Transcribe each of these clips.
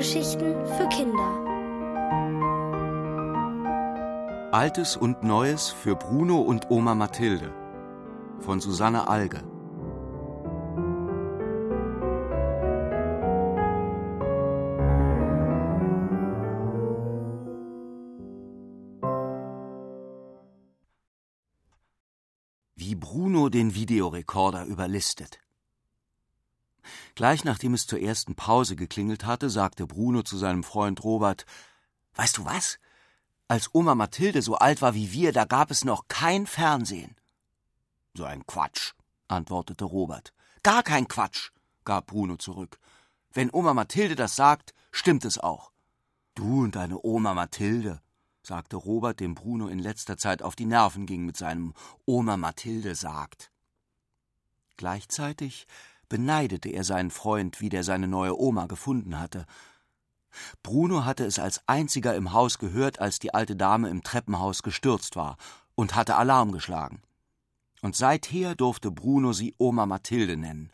Hörgeschichten für Kinder. Altes und Neues für Bruno und Oma Mathilde von Susanne Alge. Wie Bruno den Videorekorder überlistet. Gleich nachdem es zur ersten Pause geklingelt hatte, sagte Bruno zu seinem Freund Robert Weißt du was? Als Oma Mathilde so alt war wie wir, da gab es noch kein Fernsehen. So ein Quatsch, antwortete Robert. Gar kein Quatsch, gab Bruno zurück. Wenn Oma Mathilde das sagt, stimmt es auch. Du und deine Oma Mathilde, sagte Robert, dem Bruno in letzter Zeit auf die Nerven ging mit seinem Oma Mathilde sagt. Gleichzeitig beneidete er seinen Freund, wie der seine neue Oma gefunden hatte. Bruno hatte es als einziger im Haus gehört, als die alte Dame im Treppenhaus gestürzt war, und hatte Alarm geschlagen. Und seither durfte Bruno sie Oma Mathilde nennen,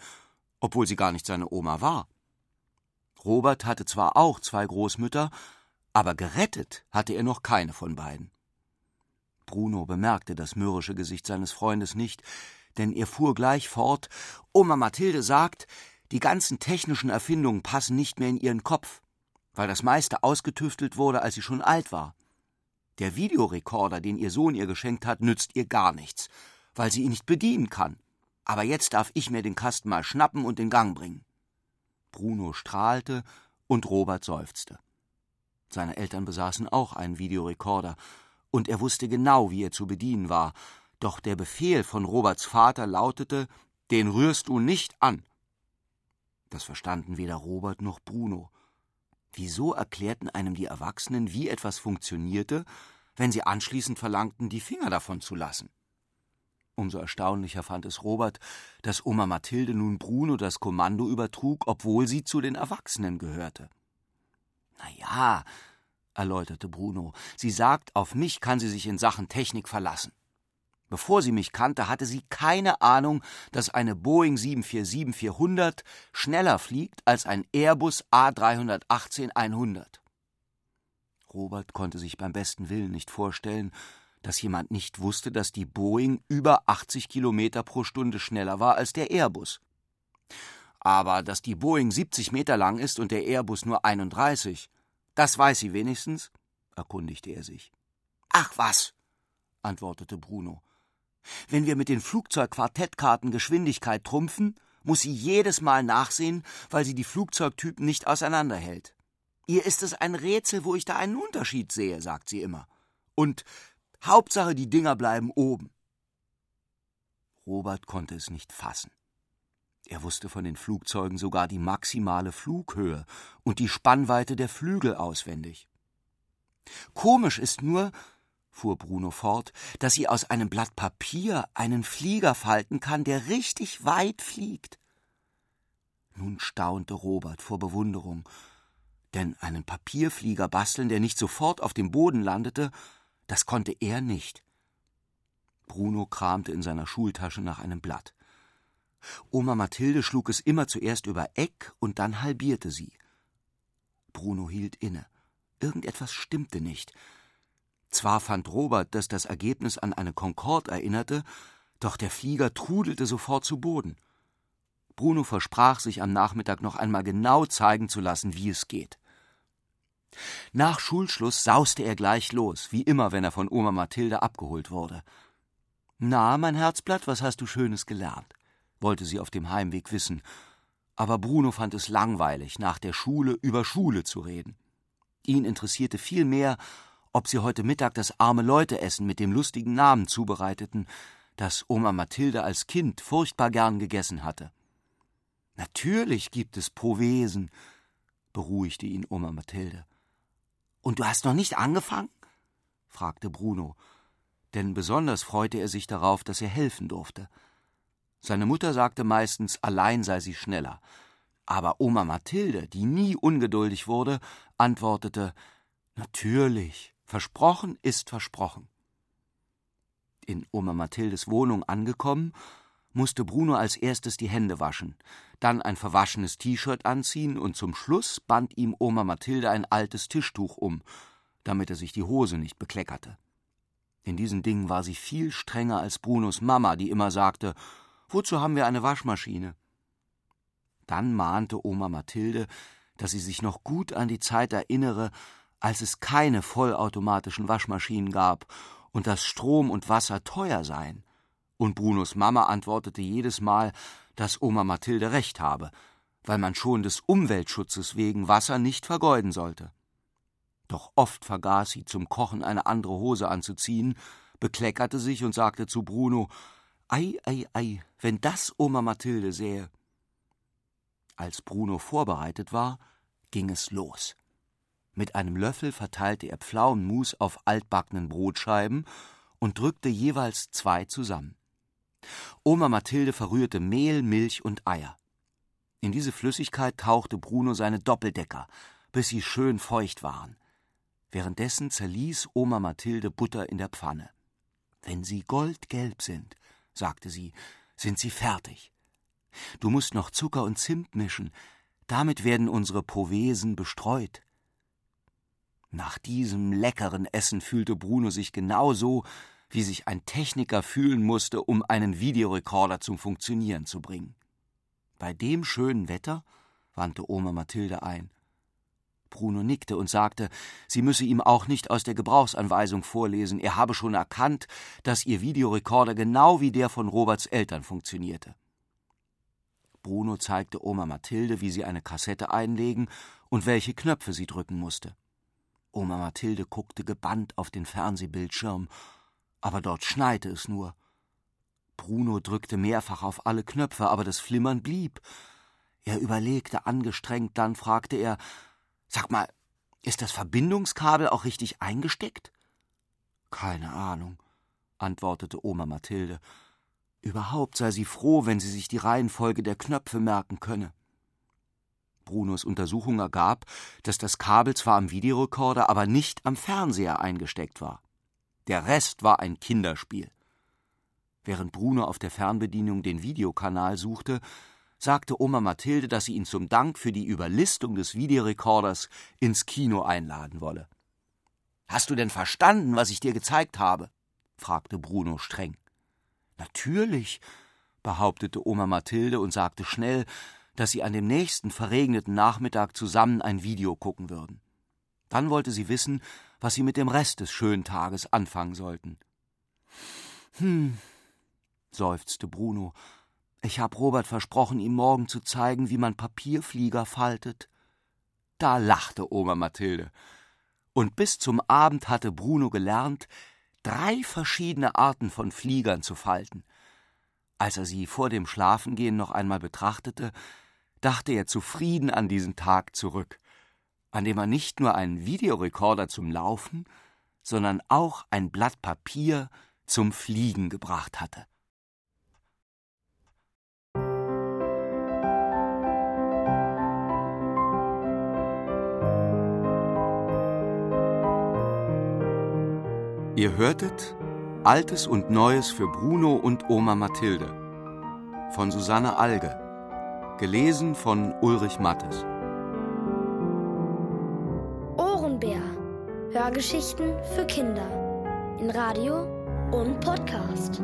obwohl sie gar nicht seine Oma war. Robert hatte zwar auch zwei Großmütter, aber gerettet hatte er noch keine von beiden. Bruno bemerkte das mürrische Gesicht seines Freundes nicht, denn er fuhr gleich fort Oma Mathilde sagt, die ganzen technischen Erfindungen passen nicht mehr in ihren Kopf, weil das meiste ausgetüftelt wurde, als sie schon alt war. Der Videorekorder, den ihr Sohn ihr geschenkt hat, nützt ihr gar nichts, weil sie ihn nicht bedienen kann. Aber jetzt darf ich mir den Kasten mal schnappen und in Gang bringen. Bruno strahlte und Robert seufzte. Seine Eltern besaßen auch einen Videorekorder, und er wusste genau, wie er zu bedienen war, doch der Befehl von Roberts Vater lautete Den rührst du nicht an. Das verstanden weder Robert noch Bruno. Wieso erklärten einem die Erwachsenen, wie etwas funktionierte, wenn sie anschließend verlangten, die Finger davon zu lassen? Umso erstaunlicher fand es Robert, dass Oma Mathilde nun Bruno das Kommando übertrug, obwohl sie zu den Erwachsenen gehörte. Na ja, erläuterte Bruno, sie sagt, auf mich kann sie sich in Sachen Technik verlassen. Bevor sie mich kannte, hatte sie keine Ahnung, dass eine Boeing 747-400 schneller fliegt als ein Airbus A318-100. Robert konnte sich beim besten Willen nicht vorstellen, dass jemand nicht wusste, dass die Boeing über 80 Kilometer pro Stunde schneller war als der Airbus. Aber dass die Boeing 70 Meter lang ist und der Airbus nur 31, das weiß sie wenigstens, erkundigte er sich. Ach was, antwortete Bruno. Wenn wir mit den Flugzeugquartettkarten Geschwindigkeit trumpfen, muss sie jedes Mal nachsehen, weil sie die Flugzeugtypen nicht auseinanderhält. Ihr ist es ein Rätsel, wo ich da einen Unterschied sehe, sagt sie immer. Und Hauptsache, die Dinger bleiben oben. Robert konnte es nicht fassen. Er wusste von den Flugzeugen sogar die maximale Flughöhe und die Spannweite der Flügel auswendig. Komisch ist nur, fuhr Bruno fort, dass sie aus einem Blatt Papier einen Flieger falten kann, der richtig weit fliegt. Nun staunte Robert vor Bewunderung, denn einen Papierflieger basteln, der nicht sofort auf dem Boden landete, das konnte er nicht. Bruno kramte in seiner Schultasche nach einem Blatt. Oma Mathilde schlug es immer zuerst über Eck und dann halbierte sie. Bruno hielt inne. Irgendetwas stimmte nicht. Zwar fand Robert, dass das Ergebnis an eine Concorde erinnerte, doch der Flieger trudelte sofort zu Boden. Bruno versprach sich am Nachmittag noch einmal genau zeigen zu lassen, wie es geht. Nach Schulschluss sauste er gleich los, wie immer, wenn er von Oma Mathilde abgeholt wurde. Na, mein Herzblatt, was hast du Schönes gelernt? wollte sie auf dem Heimweg wissen, aber Bruno fand es langweilig, nach der Schule über Schule zu reden. Ihn interessierte viel mehr, ob sie heute Mittag das arme Leute-Essen mit dem lustigen Namen zubereiteten, das Oma Mathilde als Kind furchtbar gern gegessen hatte. Natürlich gibt es Provesen, beruhigte ihn Oma Mathilde. Und du hast noch nicht angefangen? fragte Bruno, denn besonders freute er sich darauf, dass er helfen durfte. Seine Mutter sagte meistens, allein sei sie schneller. Aber Oma Mathilde, die nie ungeduldig wurde, antwortete Natürlich. Versprochen ist versprochen. In Oma Mathildes Wohnung angekommen, musste Bruno als erstes die Hände waschen, dann ein verwaschenes T-Shirt anziehen und zum Schluss band ihm Oma Mathilde ein altes Tischtuch um, damit er sich die Hose nicht bekleckerte. In diesen Dingen war sie viel strenger als Brunos Mama, die immer sagte, wozu haben wir eine Waschmaschine? Dann mahnte Oma Mathilde, dass sie sich noch gut an die Zeit erinnere, als es keine vollautomatischen Waschmaschinen gab und dass Strom und Wasser teuer seien. Und Brunos Mama antwortete jedes Mal, dass Oma Mathilde recht habe, weil man schon des Umweltschutzes wegen Wasser nicht vergeuden sollte. Doch oft vergaß sie zum Kochen eine andere Hose anzuziehen, bekleckerte sich und sagte zu Bruno Ei, ei, ei, wenn das Oma Mathilde sähe. Als Bruno vorbereitet war, ging es los. Mit einem Löffel verteilte er Pflaumenmus auf altbackenen Brotscheiben und drückte jeweils zwei zusammen. Oma Mathilde verrührte Mehl, Milch und Eier. In diese Flüssigkeit tauchte Bruno seine Doppeldecker, bis sie schön feucht waren. Währenddessen zerließ Oma Mathilde Butter in der Pfanne. Wenn sie goldgelb sind, sagte sie, sind sie fertig. Du musst noch Zucker und Zimt mischen, damit werden unsere Povesen bestreut. Nach diesem leckeren Essen fühlte Bruno sich genauso, wie sich ein Techniker fühlen musste, um einen Videorekorder zum Funktionieren zu bringen. Bei dem schönen Wetter, wandte Oma Mathilde ein. Bruno nickte und sagte, sie müsse ihm auch nicht aus der Gebrauchsanweisung vorlesen, er habe schon erkannt, dass ihr Videorekorder genau wie der von Roberts Eltern funktionierte. Bruno zeigte Oma Mathilde, wie sie eine Kassette einlegen und welche Knöpfe sie drücken musste. Oma Mathilde guckte gebannt auf den Fernsehbildschirm aber dort schneite es nur. Bruno drückte mehrfach auf alle Knöpfe, aber das Flimmern blieb. Er überlegte angestrengt, dann fragte er Sag mal, ist das Verbindungskabel auch richtig eingesteckt? Keine Ahnung, antwortete Oma Mathilde. Überhaupt sei sie froh, wenn sie sich die Reihenfolge der Knöpfe merken könne. Brunos Untersuchung ergab, dass das Kabel zwar am Videorekorder, aber nicht am Fernseher eingesteckt war. Der Rest war ein Kinderspiel. Während Bruno auf der Fernbedienung den Videokanal suchte, sagte Oma Mathilde, dass sie ihn zum Dank für die Überlistung des Videorekorders ins Kino einladen wolle. Hast du denn verstanden, was ich dir gezeigt habe? fragte Bruno streng. Natürlich, behauptete Oma Mathilde und sagte schnell, dass sie an dem nächsten verregneten Nachmittag zusammen ein Video gucken würden. Dann wollte sie wissen, was sie mit dem Rest des schönen Tages anfangen sollten. Hm, seufzte Bruno. Ich hab Robert versprochen, ihm morgen zu zeigen, wie man Papierflieger faltet. Da lachte Oma Mathilde. Und bis zum Abend hatte Bruno gelernt, drei verschiedene Arten von Fliegern zu falten. Als er sie vor dem Schlafengehen noch einmal betrachtete, dachte er zufrieden an diesen Tag zurück an dem er nicht nur einen Videorekorder zum Laufen, sondern auch ein Blatt Papier zum Fliegen gebracht hatte. Ihr hörtet Altes und Neues für Bruno und Oma Mathilde von Susanne Alge, gelesen von Ulrich Mattes. Hörgeschichten für Kinder in Radio und Podcast.